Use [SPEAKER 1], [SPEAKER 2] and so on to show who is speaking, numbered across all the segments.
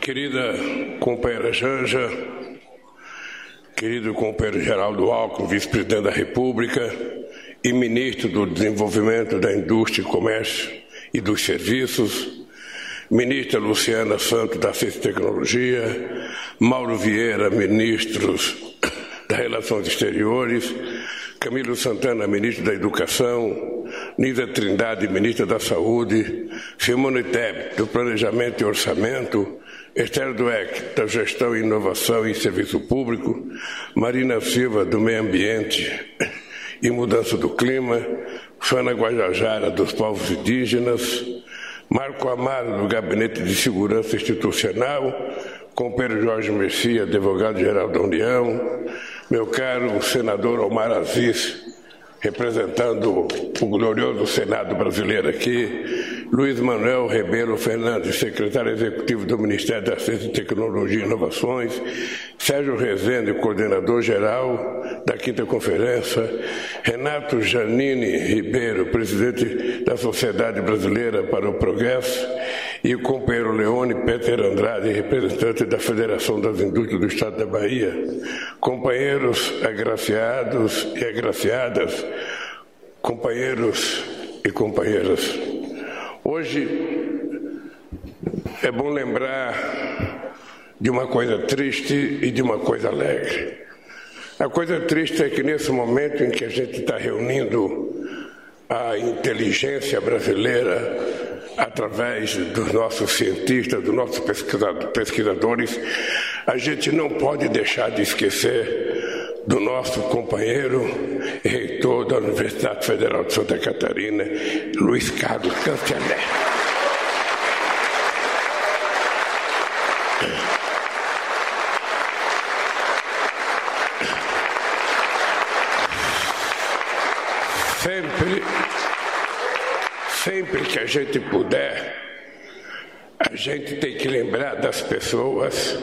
[SPEAKER 1] Querida companheira Janja, querido companheiro Geraldo Alckmin, vice-presidente da República e ministro do Desenvolvimento da Indústria Comércio e dos Serviços, ministra Luciana Santos da Ciência e Tecnologia, Mauro Vieira, ministros das Relações Exteriores, Camilo Santana, ministro da Educação, Nisa Trindade, ministra da Saúde, Simone Tebet, do Planejamento e Orçamento, Esther Dweck, da Gestão Inovação e Serviço Público, Marina Silva, do Meio Ambiente e Mudança do Clima, Fana Guajajara, dos Povos Indígenas, Marco Amaro, do Gabinete de Segurança Institucional, companheiro Jorge Messias, advogado-geral da União, meu caro senador Omar Aziz, representando o glorioso Senado brasileiro aqui, Luiz Manuel Rebelo Fernandes, secretário executivo do Ministério da Ciência, Tecnologia e Inovações, Sérgio Rezende, coordenador-geral da Quinta Conferência, Renato Janine Ribeiro, presidente da Sociedade Brasileira para o Progresso, e o companheiro Leone Peter Andrade, representante da Federação das Indústrias do Estado da Bahia, companheiros agraciados e agraciadas, companheiros e companheiras. Hoje é bom lembrar de uma coisa triste e de uma coisa alegre. A coisa triste é que nesse momento em que a gente está reunindo a inteligência brasileira através dos nossos cientistas, dos nossos pesquisadores, a gente não pode deixar de esquecer do nosso companheiro reitor da Universidade Federal de Santa Catarina, Luiz Carlos Canceler. Sempre sempre que a gente puder, a gente tem que lembrar das pessoas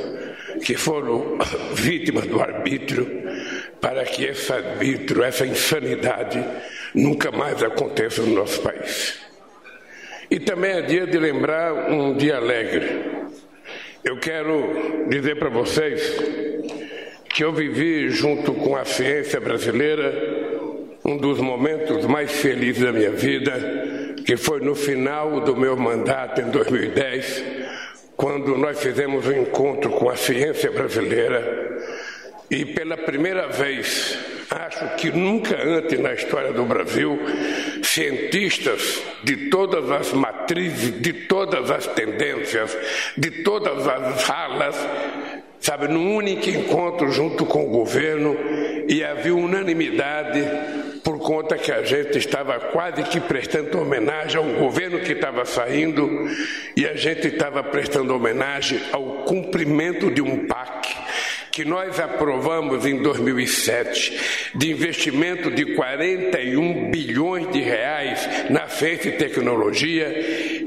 [SPEAKER 1] que foram vítimas do arbítrio, para que esse arbítrio, essa insanidade, nunca mais aconteça no nosso país. E também é dia de lembrar um dia alegre. Eu quero dizer para vocês que eu vivi junto com a ciência brasileira um dos momentos mais felizes da minha vida que foi no final do meu mandato em 2010, quando nós fizemos um encontro com a ciência brasileira e pela primeira vez, acho que nunca antes na história do Brasil, cientistas de todas as matrizes, de todas as tendências, de todas as alas, sabe, num único encontro junto com o governo e havia unanimidade por conta que a gente estava quase que prestando homenagem ao governo que estava saindo e a gente estava prestando homenagem ao cumprimento de um PAC que nós aprovamos em 2007 de investimento de 41 bilhões de reais na ciência e tecnologia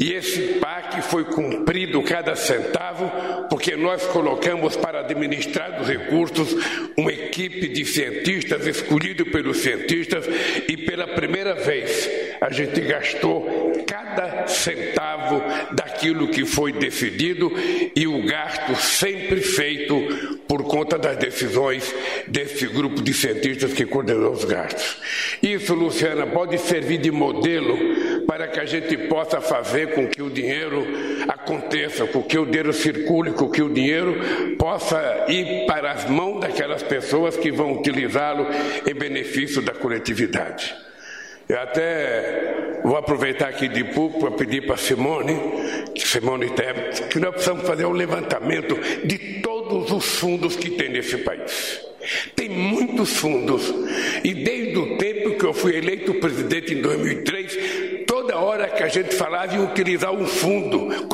[SPEAKER 1] e esse PAC foi cumprido cada centavo porque nós colocamos para administrar os recursos uma equipe de cientistas escolhido pelos cientistas e pela primeira vez a gente gastou cada centavo daquilo que foi decidido e o gasto sempre feito por conta das decisões desse grupo de cientistas que coordenou os gastos. Isso, Luciana, pode servir de modelo para que a gente possa fazer com que o dinheiro aconteça, com que o dinheiro circule, com que o dinheiro possa ir para as mãos daquelas pessoas que vão utilizá-lo em benefício da coletividade. Eu até vou aproveitar aqui de público para pedir para Simone, Simone Tebet, que nós precisamos fazer um levantamento de todos os fundos que tem nesse país. Tem muitos fundos. E desde o tempo que eu fui eleito presidente em 2003, toda hora que a gente falava em utilizar um fundo,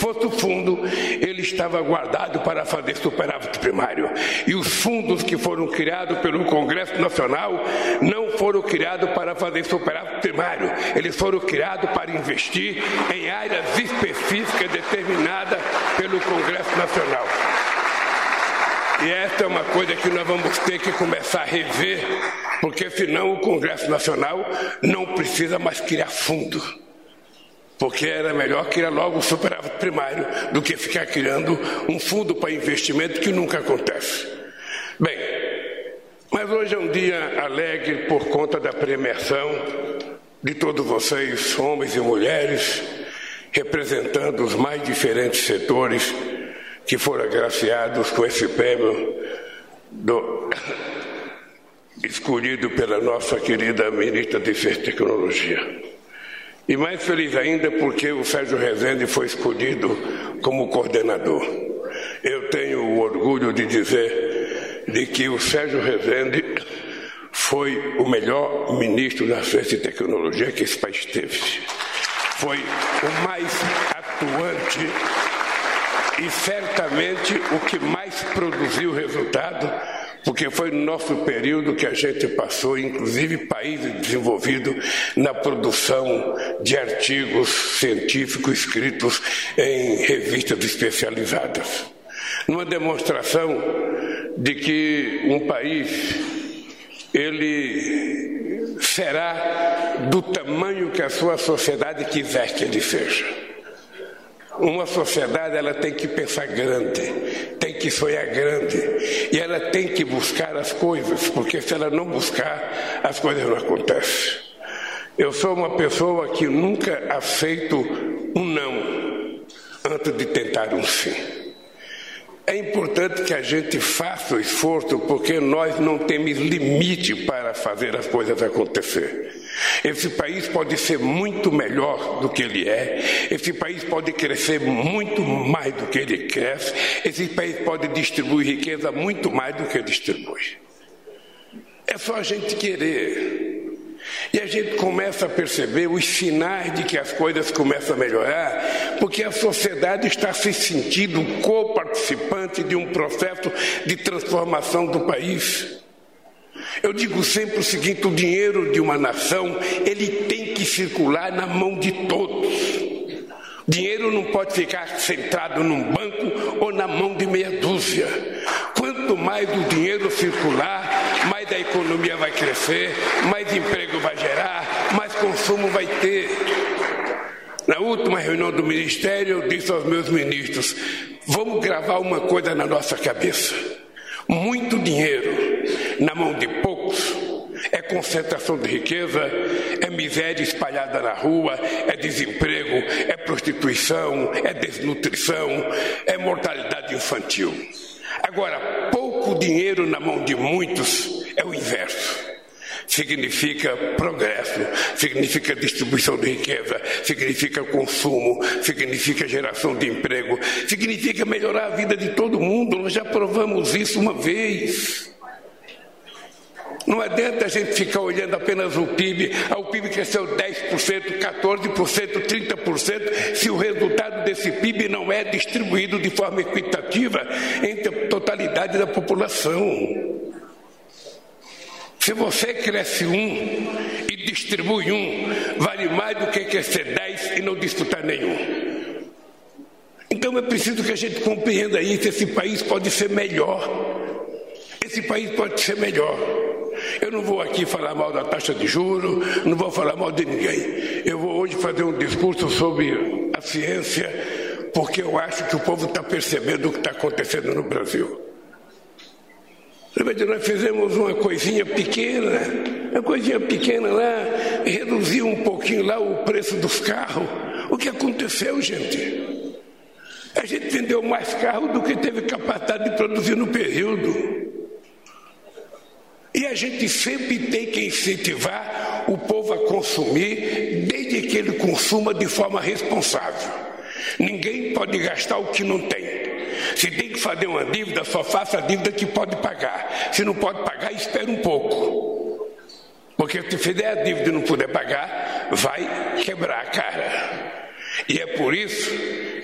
[SPEAKER 1] fosse o fundo, ele estava guardado para fazer superávit primário. E os fundos que foram criados pelo Congresso Nacional não foram criados para fazer superávit primário, eles foram criados para investir em áreas específicas determinadas pelo Congresso Nacional. E essa é uma coisa que nós vamos ter que começar a rever, porque senão o Congresso Nacional não precisa mais criar fundo. Porque era melhor criar logo o superávit primário do que ficar criando um fundo para investimento que nunca acontece. Bem, mas hoje é um dia alegre por conta da premiação de todos vocês, homens e mulheres, representando os mais diferentes setores que foram agraciados com esse prêmio do, escolhido pela nossa querida ministra de Ciência e Tecnologia. E mais feliz ainda porque o Sérgio Rezende foi escolhido como coordenador. Eu tenho o orgulho de dizer de que o Sérgio Rezende foi o melhor ministro da ciência e tecnologia que esse país teve. Foi o mais atuante e certamente o que mais produziu resultado porque foi no nosso período que a gente passou, inclusive países desenvolvidos, na produção de artigos científicos escritos em revistas especializadas. Numa demonstração de que um país ele será do tamanho que a sua sociedade quiser que ele seja. Uma sociedade ela tem que pensar grande, tem que sonhar grande e ela tem que buscar as coisas, porque se ela não buscar, as coisas não acontecem. Eu sou uma pessoa que nunca aceito um não antes de tentar um sim. É importante que a gente faça o esforço, porque nós não temos limite para fazer as coisas acontecer. Esse país pode ser muito melhor do que ele é, esse país pode crescer muito mais do que ele cresce, esse país pode distribuir riqueza muito mais do que distribui. É só a gente querer. E a gente começa a perceber os sinais de que as coisas começam a melhorar, porque a sociedade está se sentindo co-participante de um processo de transformação do país. Eu digo sempre o seguinte: o dinheiro de uma nação ele tem que circular na mão de todos. Dinheiro não pode ficar centrado num banco ou na mão de meia dúzia. Quanto mais o dinheiro circular, mais a economia vai crescer, mais emprego vai gerar, mais consumo vai ter. Na última reunião do ministério, eu disse aos meus ministros: vamos gravar uma coisa na nossa cabeça. Muito dinheiro na mão de poucos é concentração de riqueza, é miséria espalhada na rua, é desemprego, é prostituição, é desnutrição, é mortalidade infantil. Agora, pouco dinheiro na mão de muitos é o inverso significa progresso, significa distribuição de riqueza, significa consumo, significa geração de emprego, significa melhorar a vida de todo mundo. Nós já provamos isso uma vez. Não adianta a gente ficar olhando apenas o PIB, ah, o PIB cresceu 10%, 14%, 30%, se o resultado desse PIB não é distribuído de forma equitativa entre a totalidade da população. Se você cresce um e distribui um, vale mais do que crescer dez e não disputar nenhum. Então é preciso que a gente compreenda isso. Esse país pode ser melhor. Esse país pode ser melhor. Eu não vou aqui falar mal da taxa de juro, não vou falar mal de ninguém. Eu vou hoje fazer um discurso sobre a ciência, porque eu acho que o povo está percebendo o que está acontecendo no Brasil. Nós fizemos uma coisinha pequena, uma coisinha pequena lá, reduziu um pouquinho lá o preço dos carros. O que aconteceu, gente? A gente vendeu mais carro do que teve capacidade de produzir no período. E a gente sempre tem que incentivar o povo a consumir, desde que ele consuma de forma responsável. Ninguém pode gastar o que não tem. Se tem que fazer uma dívida, só faça a dívida que pode pagar. Se não pode pagar, espere um pouco. Porque se fizer a dívida e não puder pagar, vai quebrar a cara. E é por isso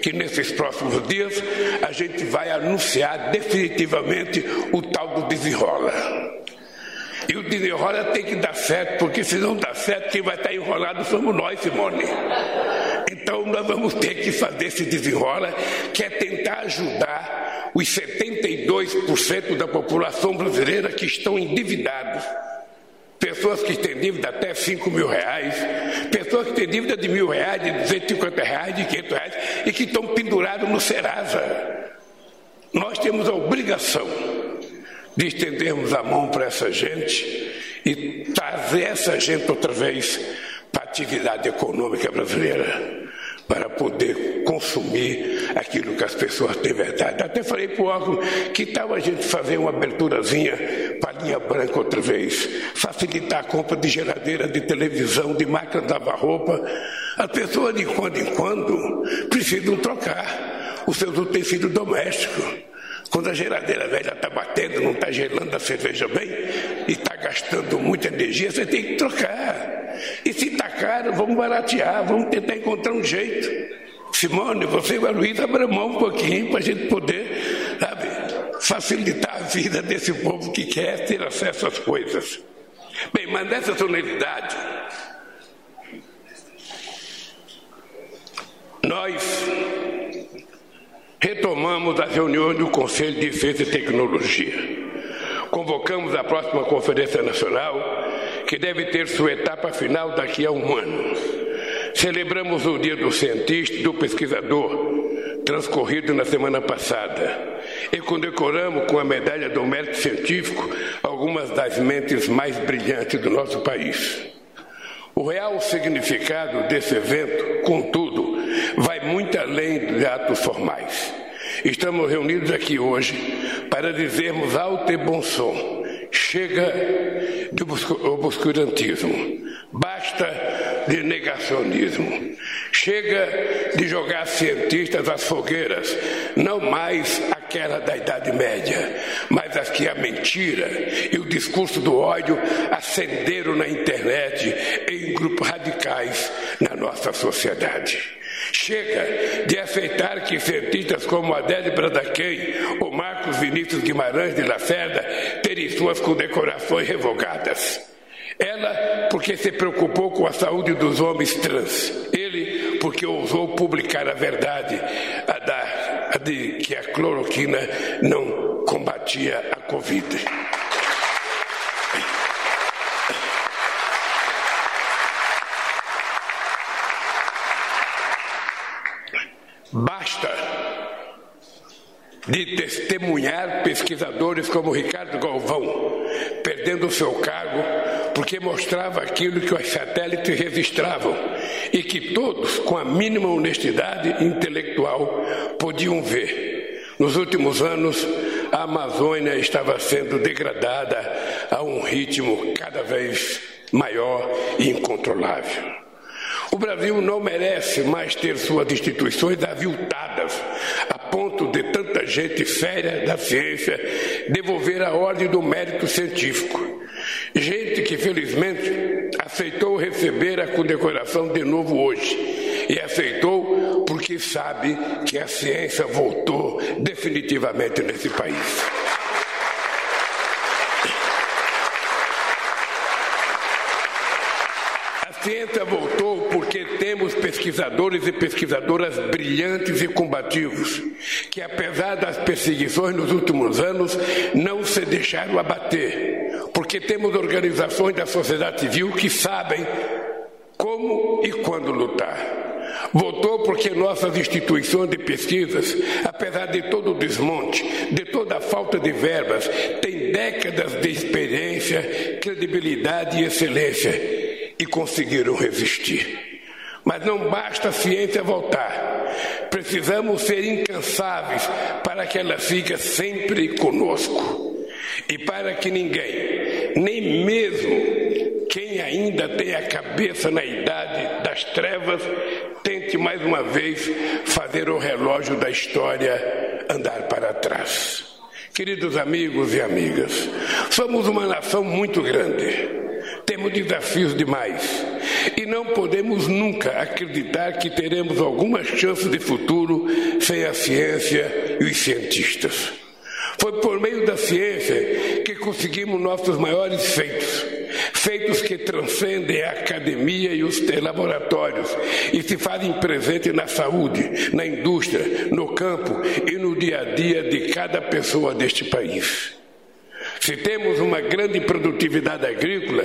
[SPEAKER 1] que nesses próximos dias a gente vai anunciar definitivamente o tal do desenrola. E o desenrola tem que dar certo, porque se não dá certo, quem vai estar enrolado somos nós, Simone. Então nós vamos ter que fazer esse desenrola, que é tentar ajudar os 72% da população brasileira que estão endividados pessoas que têm dívida até 5 mil reais, pessoas que têm dívida de mil reais, de 250 reais, de 500 reais e que estão pendurados no Serasa. Nós temos a obrigação de estendermos a mão para essa gente e trazer essa gente outra vez para a atividade econômica brasileira para poder consumir aquilo que as pessoas têm verdade. Até falei para o órgão que tal a gente fazer uma aberturazinha para a linha branca outra vez, facilitar a compra de geladeira, de televisão, de máquina de lavar roupa. As pessoas de quando em quando precisam trocar os seus utensílios domésticos. Quando a geladeira velha está batendo, não está gelando a cerveja bem e está gastando muita energia, você tem que trocar. E se está caro, vamos baratear, vamos tentar encontrar um jeito. Simone, você e a Luísa abram mão um pouquinho para a gente poder, sabe, facilitar a vida desse povo que quer ter acesso às coisas. Bem, mas nessa solenidade, nós retomamos as reuniões do Conselho de Defesa e Tecnologia. Convocamos a próxima Conferência Nacional, que deve ter sua etapa final daqui a um ano. Celebramos o Dia do Cientista e do Pesquisador, transcorrido na semana passada, e condecoramos com a Medalha do Mérito Científico algumas das mentes mais brilhantes do nosso país. O real significado desse evento, contudo, vai muito além dos atos formais. Estamos reunidos aqui hoje para dizermos alto e bom som: chega do obscurantismo, basta de negacionismo, chega de jogar cientistas às fogueiras, não mais aquela da Idade Média, mas as que a mentira e o discurso do ódio acenderam na internet em grupos radicais na nossa sociedade. Chega de aceitar que cientistas como Adélio Bradaquem ou Marcos Vinícius Guimarães de Lacerda terem suas condecorações revogadas. Ela, porque se preocupou com a saúde dos homens trans. Ele, porque ousou publicar a verdade, a, da, a de que a cloroquina não combatia a Covid. Basta de testemunhar pesquisadores como Ricardo Galvão, perdendo seu cargo porque mostrava aquilo que os satélites registravam e que todos, com a mínima honestidade intelectual, podiam ver. Nos últimos anos, a Amazônia estava sendo degradada a um ritmo cada vez maior e incontrolável. O Brasil não merece mais ter suas instituições aviltadas, a ponto de gente séria da ciência devolver a ordem do mérito científico. Gente que, felizmente, aceitou receber a condecoração de novo hoje. E aceitou porque sabe que a ciência voltou definitivamente nesse país. A ciência voltou temos pesquisadores e pesquisadoras brilhantes e combativos, que apesar das perseguições nos últimos anos, não se deixaram abater, porque temos organizações da sociedade civil que sabem como e quando lutar. Votou porque nossas instituições de pesquisas, apesar de todo o desmonte, de toda a falta de verbas, têm décadas de experiência, credibilidade e excelência e conseguiram resistir. Mas não basta a ciência voltar. Precisamos ser incansáveis para que ela fique sempre conosco. E para que ninguém, nem mesmo quem ainda tem a cabeça na idade das trevas, tente mais uma vez fazer o relógio da história andar para trás. Queridos amigos e amigas, somos uma nação muito grande temos desafios demais e não podemos nunca acreditar que teremos alguma chance de futuro sem a ciência e os cientistas. Foi por meio da ciência que conseguimos nossos maiores feitos, feitos que transcendem a academia e os laboratórios e se fazem presente na saúde, na indústria, no campo e no dia a dia de cada pessoa deste país. Se temos uma grande produtividade agrícola,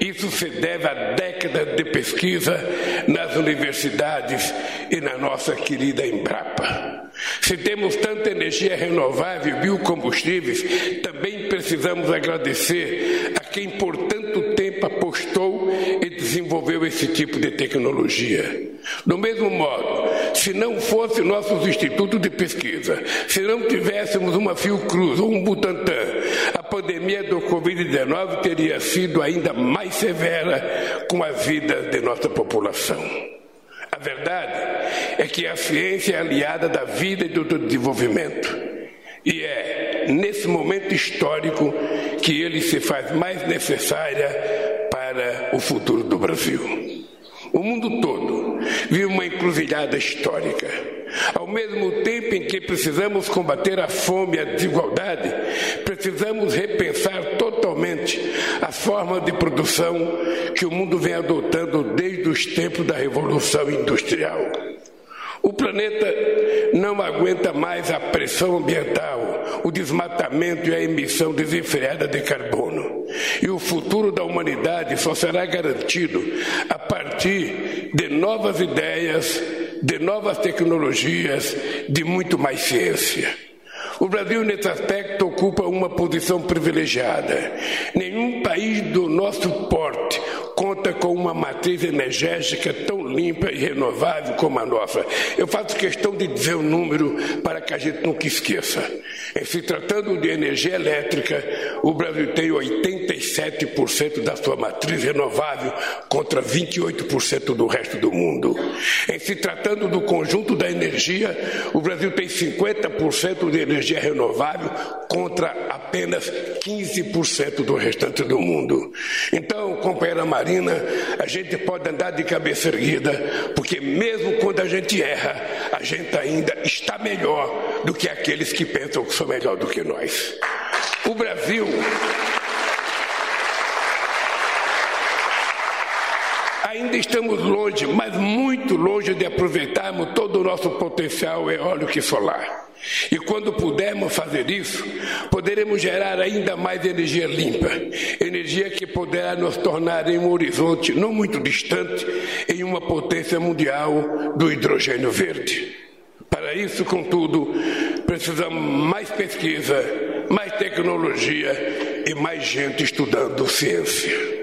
[SPEAKER 1] isso se deve a décadas de pesquisa nas universidades e na nossa querida Embrapa. Se temos tanta energia renovável e biocombustíveis, também precisamos agradecer a quem por tanto tempo apostou desenvolveu esse tipo de tecnologia. Do mesmo modo, se não fosse nossos institutos de pesquisa, se não tivéssemos uma Fiocruz ou um Butantan, a pandemia do Covid-19 teria sido ainda mais severa com a vida de nossa população. A verdade é que a ciência é aliada da vida e do desenvolvimento. E é nesse momento histórico que ele se faz mais necessária para o futuro do Brasil. O mundo todo vive uma encruzilhada histórica. Ao mesmo tempo em que precisamos combater a fome e a desigualdade, precisamos repensar totalmente as formas de produção que o mundo vem adotando desde os tempos da Revolução Industrial. O planeta não aguenta mais a pressão ambiental, o desmatamento e a emissão desenfreada de carbono. E o futuro da humanidade só será garantido a partir de novas ideias, de novas tecnologias, de muito mais ciência. O Brasil, nesse aspecto, ocupa uma posição privilegiada. Nenhum país do nosso porte conta com uma matriz energética tão limpa e renovável como a nossa. Eu faço questão de dizer o um número para que a gente nunca esqueça. Em se tratando de energia elétrica, o Brasil tem 87% da sua matriz renovável contra 28% do resto do mundo. Em se tratando do conjunto da energia, o Brasil tem 50% de energia renovável contra apenas 15% do restante do mundo. Então, companheira Marina, a gente pode andar de cabeça erguida, porque mesmo quando a gente erra, a gente ainda está melhor do que aqueles que pensam que são melhor do que nós. O Brasil. Ainda estamos longe, mas muito longe de aproveitarmos todo o nosso potencial eólico e solar. E quando pudermos fazer isso, poderemos gerar ainda mais energia limpa, energia que poderá nos tornar em um horizonte não muito distante em uma potência mundial do hidrogênio verde. Para isso, contudo, precisamos mais pesquisa, mais tecnologia e mais gente estudando ciência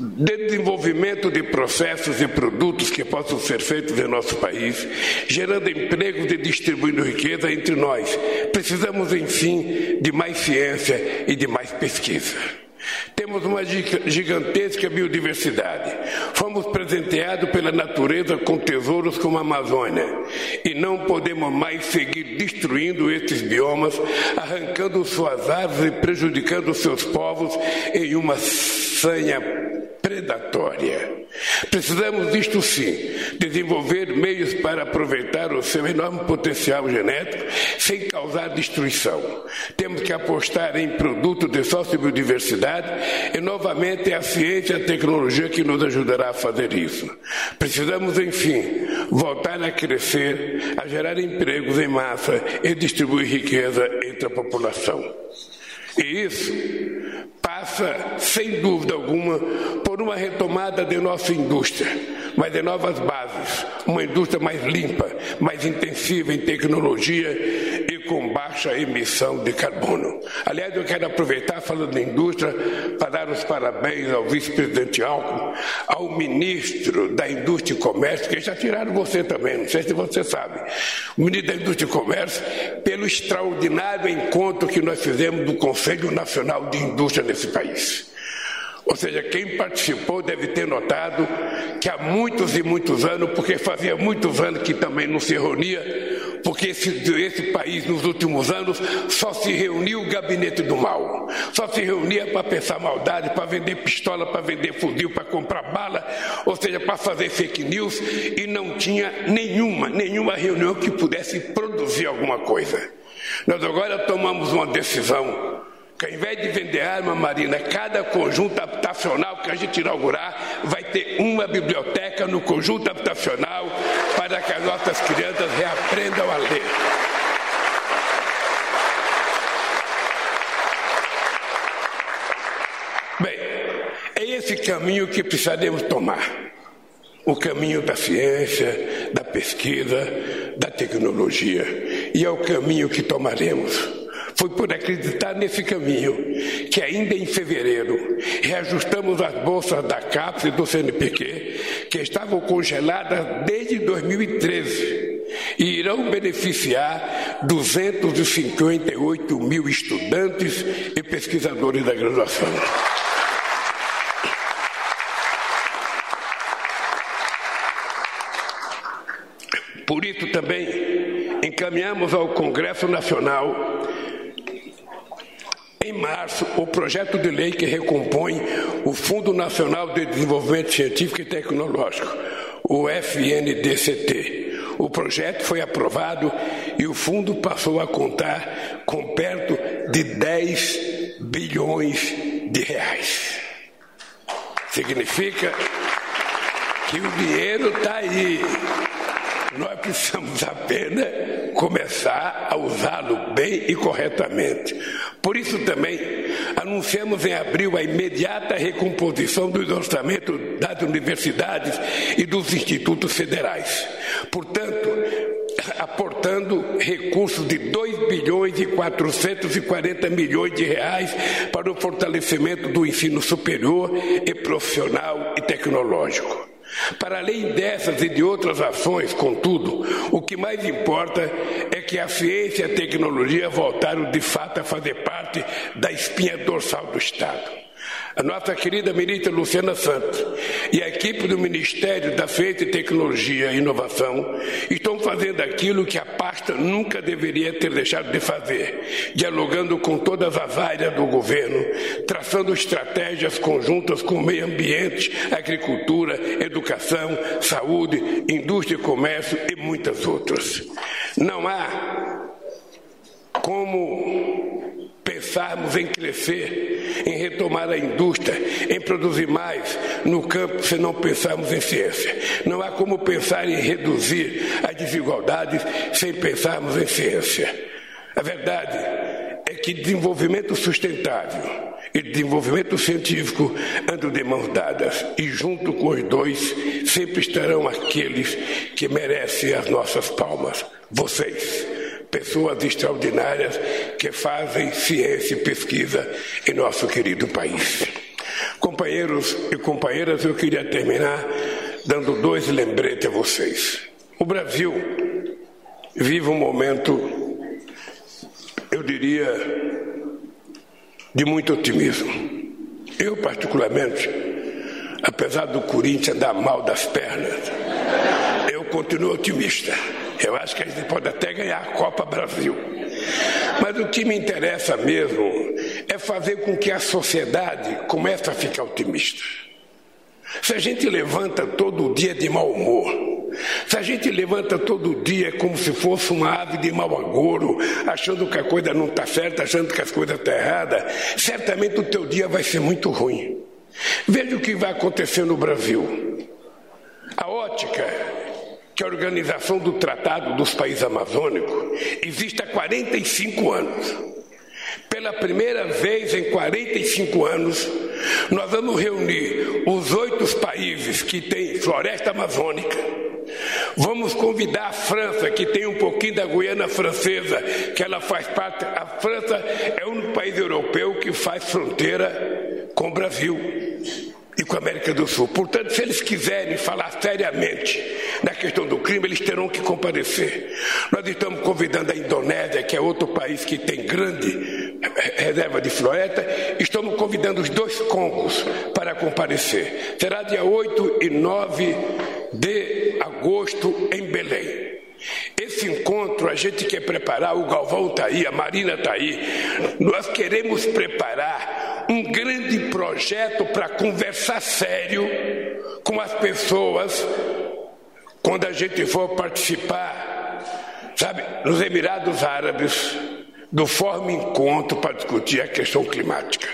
[SPEAKER 1] de desenvolvimento de processos e produtos que possam ser feitos em nosso país, gerando empregos e distribuindo riqueza entre nós. Precisamos, enfim, de mais ciência e de mais pesquisa. Temos uma gigantesca biodiversidade. Fomos presenteados pela natureza com tesouros como a Amazônia. E não podemos mais seguir destruindo estes biomas, arrancando suas árvores e prejudicando seus povos em uma sanha predatória. Precisamos disto sim, desenvolver meios para aproveitar o seu enorme potencial genético sem causar destruição. Temos que apostar em produtos de sociobiodiversidade e novamente é a ciência e a tecnologia que nos ajudará a fazer isso. Precisamos, enfim, voltar a crescer, a gerar empregos em massa e distribuir riqueza entre a população. E isso. Passa, sem dúvida alguma, por uma retomada de nossa indústria, mas de novas bases, uma indústria mais limpa, mais intensiva em tecnologia com baixa emissão de carbono. Aliás, eu quero aproveitar, falando da indústria, para dar os parabéns ao vice-presidente Alckmin, ao ministro da Indústria e Comércio, que já tiraram você também, não sei se você sabe, o ministro da Indústria e Comércio, pelo extraordinário encontro que nós fizemos do Conselho Nacional de Indústria nesse país. Ou seja, quem participou deve ter notado que há muitos e muitos anos, porque fazia muitos anos que também não se reunia, porque esse, esse país nos últimos anos só se reunia o gabinete do mal, só se reunia para pensar maldade, para vender pistola, para vender fuzil, para comprar bala, ou seja, para fazer fake news, e não tinha nenhuma, nenhuma reunião que pudesse produzir alguma coisa. Nós agora tomamos uma decisão que ao invés de vender arma marina, cada conjunto habitacional que a gente inaugurar vai ter uma biblioteca no conjunto habitacional para que as nossas crianças reaprendam a ler. Bem, é esse caminho que precisaremos tomar o caminho da ciência, da pesquisa, da tecnologia. E é o caminho que tomaremos. Foi por acreditar nesse caminho que, ainda em fevereiro, reajustamos as bolsas da CAPES e do CNPq que estavam congeladas desde 2013 e irão beneficiar 258 mil estudantes e pesquisadores da graduação. Por isso também encaminhamos ao Congresso Nacional em março o projeto de lei que recompõe o Fundo Nacional de Desenvolvimento Científico e Tecnológico, o FNDCT. O projeto foi aprovado e o fundo passou a contar com perto de 10 bilhões de reais. Significa que o dinheiro está aí. Nós precisamos apenas começar a usá-lo bem e corretamente. Por isso também anunciamos em abril a imediata recomposição dos orçamentos das universidades e dos institutos federais. Portanto, aportando recursos de 2 bilhões e 440 milhões de reais para o fortalecimento do ensino superior e profissional e tecnológico. Para além dessas e de outras ações, contudo, o que mais importa é que a ciência e a tecnologia voltaram de fato a fazer parte da espinha dorsal do Estado a nossa querida ministra Luciana Santos e a equipe do Ministério da Ciência Tecnologia e Inovação estão fazendo aquilo que a pasta nunca deveria ter deixado de fazer, dialogando com todas as áreas do governo, traçando estratégias conjuntas com o meio ambiente, agricultura, educação, saúde, indústria e comércio e muitas outras. Não há como pensarmos em crescer, em retomar a indústria, em produzir mais no campo se não pensarmos em ciência. Não há como pensar em reduzir as desigualdades sem pensarmos em ciência. A verdade é que desenvolvimento sustentável e desenvolvimento científico andam de mãos dadas e junto com os dois sempre estarão aqueles que merecem as nossas palmas, vocês pessoas extraordinárias que fazem ciência e pesquisa em nosso querido país. Companheiros e companheiras, eu queria terminar dando dois lembretes a vocês. O Brasil vive um momento, eu diria, de muito otimismo. Eu, particularmente, apesar do Corinthians dar mal das pernas, eu continuo otimista. Eu acho que a gente pode até ganhar a Copa Brasil. Mas o que me interessa mesmo é fazer com que a sociedade comece a ficar otimista. Se a gente levanta todo dia de mau humor, se a gente levanta todo dia como se fosse uma ave de mau agouro, achando que a coisa não está certa, achando que as coisas estão erradas, certamente o teu dia vai ser muito ruim. Veja o que vai acontecer no Brasil. A ótica que a organização do Tratado dos Países Amazônicos existe há 45 anos. Pela primeira vez em 45 anos, nós vamos reunir os oito países que têm floresta amazônica. Vamos convidar a França, que tem um pouquinho da Guiana Francesa, que ela faz parte. A França é único país europeu que faz fronteira com o Brasil e com a América do Sul. Portanto, se eles quiserem falar seriamente na questão do crime, eles terão que comparecer. Nós estamos convidando a Indonésia, que é outro país que tem grande reserva de floresta, estamos convidando os dois Congos para comparecer. Será dia 8 e 9 de agosto em Belém. Esse encontro a gente quer preparar, o Galvão está aí, a Marina está aí. Nós queremos preparar um grande projeto para conversar sério com as pessoas quando a gente for participar, sabe, nos Emirados Árabes, do Fórum Encontro para discutir a questão climática.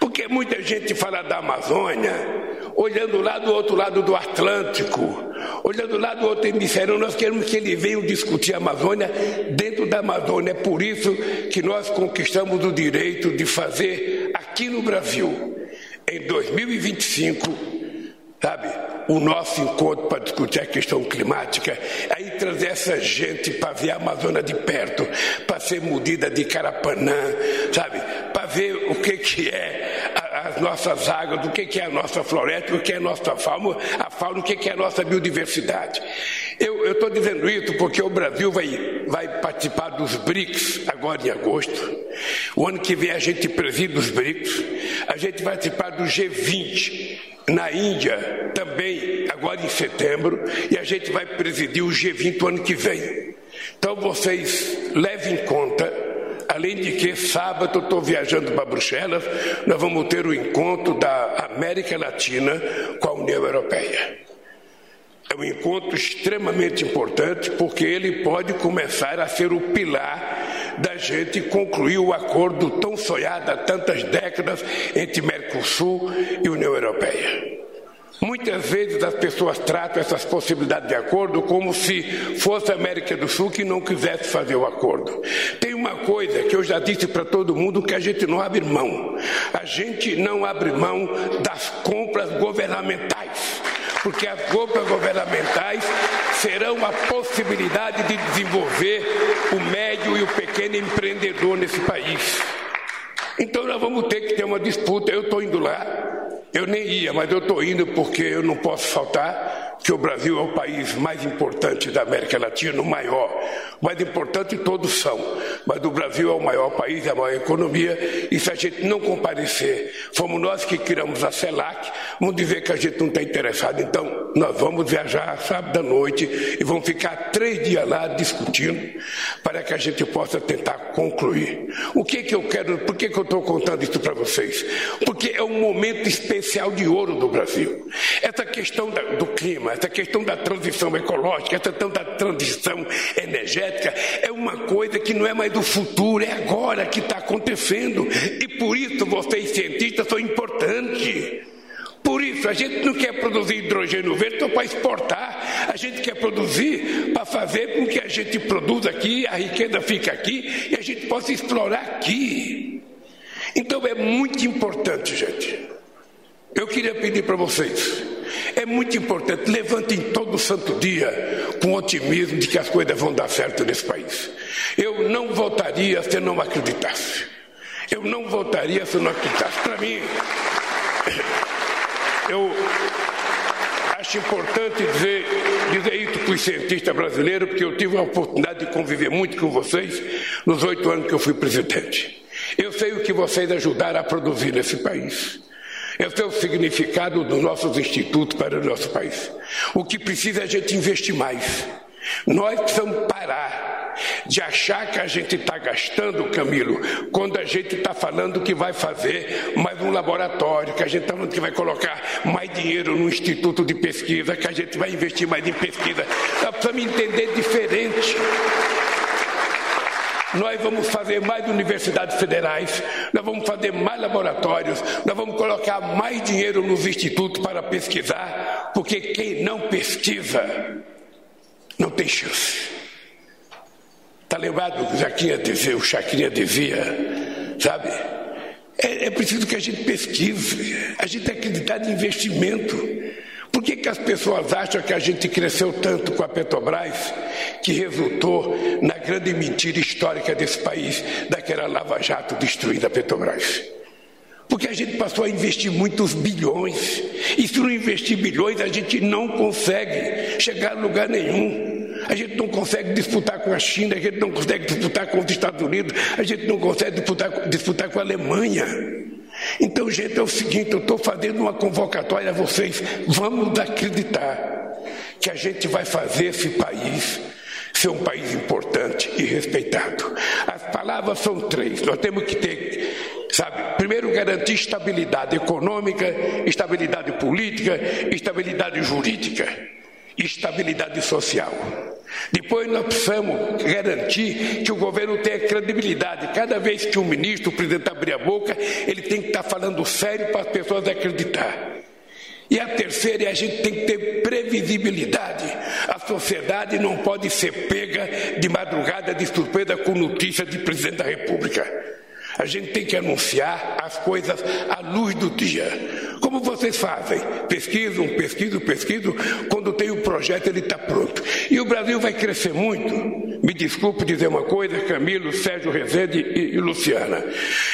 [SPEAKER 1] Porque muita gente fala da Amazônia, olhando lá do outro lado do Atlântico, olhando lá do outro hemisfério, nós queremos que ele venha discutir a Amazônia dentro da Amazônia. É por isso que nós conquistamos o direito de fazer aqui no Brasil, em 2025, sabe, o nosso encontro para discutir a questão climática, aí trazer essa gente para ver a Amazônia de perto, para ser mudida de Carapanã, sabe, para ver o que, que é as nossas águas, o que, que é a nossa floresta, o que é a nossa fauna, a fauna, o que, que é a nossa biodiversidade. Eu estou dizendo isso porque o Brasil vai, vai participar dos BRICS agora em agosto. O ano que vem a gente preside os BRICS. A gente vai participar do G20 na Índia também agora em setembro. E a gente vai presidir o G20 o ano que vem. Então vocês levem em conta Além de que, sábado, eu estou viajando para Bruxelas, nós vamos ter o encontro da América Latina com a União Europeia. É um encontro extremamente importante porque ele pode começar a ser o pilar da gente concluir o acordo tão sonhado há tantas décadas entre Mercosul e União Europeia. Muitas vezes as pessoas tratam essas possibilidades de acordo como se fosse a América do Sul que não quisesse fazer o acordo. Tem uma coisa que eu já disse para todo mundo que a gente não abre mão. A gente não abre mão das compras governamentais porque as compras governamentais serão a possibilidade de desenvolver o médio e o pequeno empreendedor nesse país. Então nós vamos ter que ter uma disputa. Eu estou indo lá, eu nem ia, mas eu estou indo porque eu não posso faltar que o Brasil é o país mais importante da América Latina, o maior. Mais importante todos são, mas o Brasil é o maior país, é a maior economia, e se a gente não comparecer, fomos nós que criamos a CELAC, vamos dizer que a gente não está interessado. Então, nós vamos viajar sábado à noite e vamos ficar três dias lá discutindo para que a gente possa tentar concluir. O que que eu quero, por que, que eu estou contando isso para vocês? Porque é um momento especial de ouro do Brasil. Essa questão do clima, essa questão da transição ecológica, essa questão da transição energética, é uma coisa que não é mais do futuro, é agora que está acontecendo. E por isso vocês, cientistas, são importantes. Por isso, a gente não quer produzir hidrogênio verde só para exportar, a gente quer produzir para fazer com que a gente produza aqui, a riqueza fique aqui e a gente possa explorar aqui. Então é muito importante, gente. Eu queria pedir para vocês, é muito importante, levantem todo santo dia com otimismo de que as coisas vão dar certo nesse país. Eu não votaria se não acreditasse. Eu não votaria se não acreditasse. Para mim, eu acho importante dizer, dizer isso para os cientistas brasileiros, porque eu tive a oportunidade de conviver muito com vocês nos oito anos que eu fui presidente. Eu sei o que vocês ajudaram a produzir nesse país. Esse é o significado dos nossos institutos para o nosso país. O que precisa é a gente investir mais. Nós precisamos parar de achar que a gente está gastando, Camilo, quando a gente está falando que vai fazer mais um laboratório, que a gente está falando que vai colocar mais dinheiro no instituto de pesquisa, que a gente vai investir mais em pesquisa. Nós precisamos entender diferente. Nós vamos fazer mais universidades federais, nós vamos fazer mais laboratórios, nós vamos colocar mais dinheiro nos institutos para pesquisar, porque quem não pesquisa não tem chance. Está lembrado o Jaquinha dizia, o Chacrinha dizia, sabe? É, é preciso que a gente pesquise, a gente tem acreditado em investimento. Por que, que as pessoas acham que a gente cresceu tanto com a Petrobras, que resultou na grande mentira histórica desse país, daquela Lava Jato destruindo a Petrobras? Porque a gente passou a investir muitos bilhões. E se não investir bilhões, a gente não consegue chegar a lugar nenhum. A gente não consegue disputar com a China, a gente não consegue disputar com os Estados Unidos, a gente não consegue disputar, disputar com a Alemanha. Então, gente, é o seguinte: eu estou fazendo uma convocatória a vocês. Vamos acreditar que a gente vai fazer esse país ser um país importante e respeitado. As palavras são três. Nós temos que ter, sabe, primeiro garantir estabilidade econômica, estabilidade política, estabilidade jurídica, estabilidade social. Depois nós precisamos garantir que o governo tenha credibilidade. Cada vez que um ministro, o presidente abrir a boca, ele tem que estar falando sério para as pessoas acreditar. E a terceira é a gente tem que ter previsibilidade. A sociedade não pode ser pega de madrugada de surpresa com notícia de presidente da República. A gente tem que anunciar as coisas à luz do dia. Como vocês fazem? Pesquisam, pesquisam, pesquisam. Quando tem projeto, ele está pronto. E o Brasil vai crescer muito. Me desculpe dizer uma coisa, Camilo, Sérgio Rezende e, e Luciana.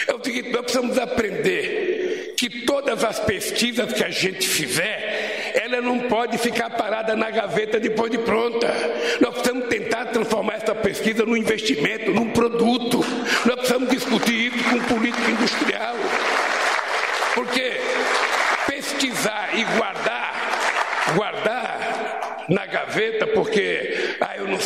[SPEAKER 1] É o seguinte: nós precisamos aprender que todas as pesquisas que a gente fizer, ela não pode ficar parada na gaveta depois de pronta. Nós precisamos tentar transformar essa pesquisa num investimento, num produto. Nós precisamos discutir isso com política industrial. Porque pesquisar e guardar, guardar na gaveta, porque ah, eu não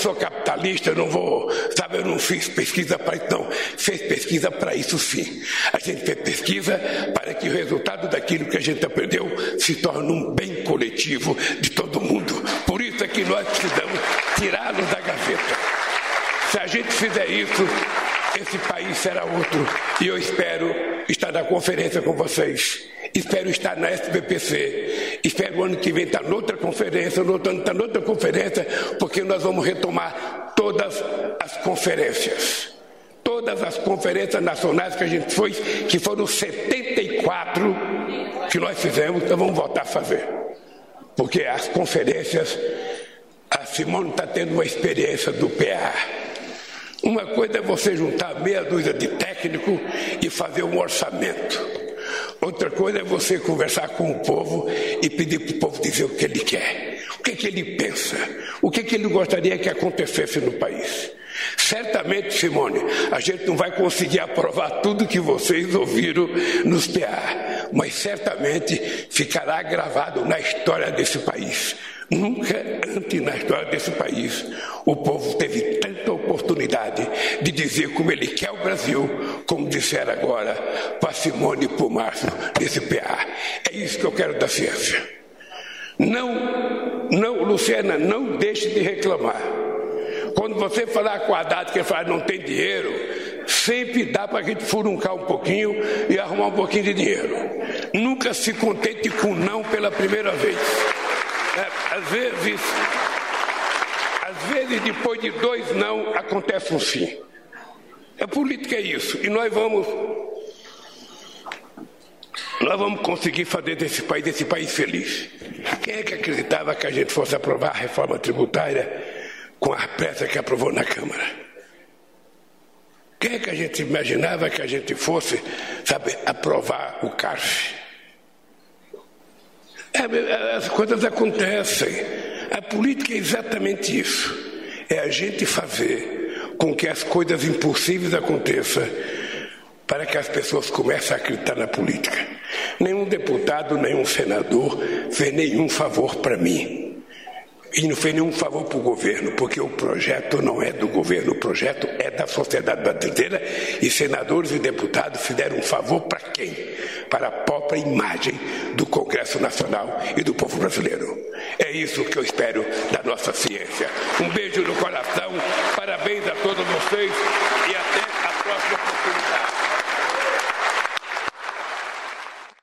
[SPEAKER 1] sou capitalista, eu não vou, sabe, eu não fiz pesquisa para isso, não. Fez pesquisa para isso sim. A gente fez pesquisa para que o resultado daquilo que a gente aprendeu se torne um bem coletivo de todo mundo. Por isso é que nós precisamos tirá-lo da gaveta. Se a gente fizer isso, esse país será outro. E eu espero estar na conferência com vocês. Espero estar na SBPC. Espero ano que vem estar noutra conferência, no outro ano estar noutra conferência, porque nós vamos retomar todas as conferências. Todas as conferências nacionais que a gente foi, que foram 74 que nós fizemos, nós vamos voltar a fazer. Porque as conferências, a Simone está tendo uma experiência do PA. Uma coisa é você juntar meia dúzia de técnico e fazer um orçamento. Outra coisa é você conversar com o povo e pedir para o povo dizer o que ele quer, o que, que ele pensa, o que, que ele gostaria que acontecesse no país. Certamente, Simone, a gente não vai conseguir aprovar tudo que vocês ouviram nos PA, mas certamente ficará gravado na história desse país. Nunca antes na história desse país o povo teve tanta oportunidade de dizer como ele quer o Brasil, como disseram agora para Simone e para o Márcio desse PA. É isso que eu quero da ciência. Não, não, Luciana, não deixe de reclamar. Quando você falar com a Haddad que fala não tem dinheiro, sempre dá para a gente furuncar um pouquinho e arrumar um pouquinho de dinheiro. Nunca se contente com não pela primeira vez. É, às vezes, às vezes depois de dois não acontece um sim. A política é isso. E nós vamos nós vamos conseguir fazer desse país, desse país feliz. Quem é que acreditava que a gente fosse aprovar a reforma tributária com a pressa que aprovou na Câmara? Quem é que a gente imaginava que a gente fosse, sabe, aprovar o CARF? É, as coisas acontecem. A política é exatamente isso. É a gente fazer com que as coisas impossíveis aconteçam para que as pessoas comecem a acreditar na política. Nenhum deputado, nenhum senador fez nenhum favor para mim. E não fez nenhum favor para o governo, porque o projeto não é do governo, o projeto é da sociedade brasileira e senadores e deputados fizeram um favor para quem? Para a própria imagem do Congresso Nacional e do povo brasileiro. É isso que eu espero da nossa ciência. Um beijo no coração, parabéns a todos vocês.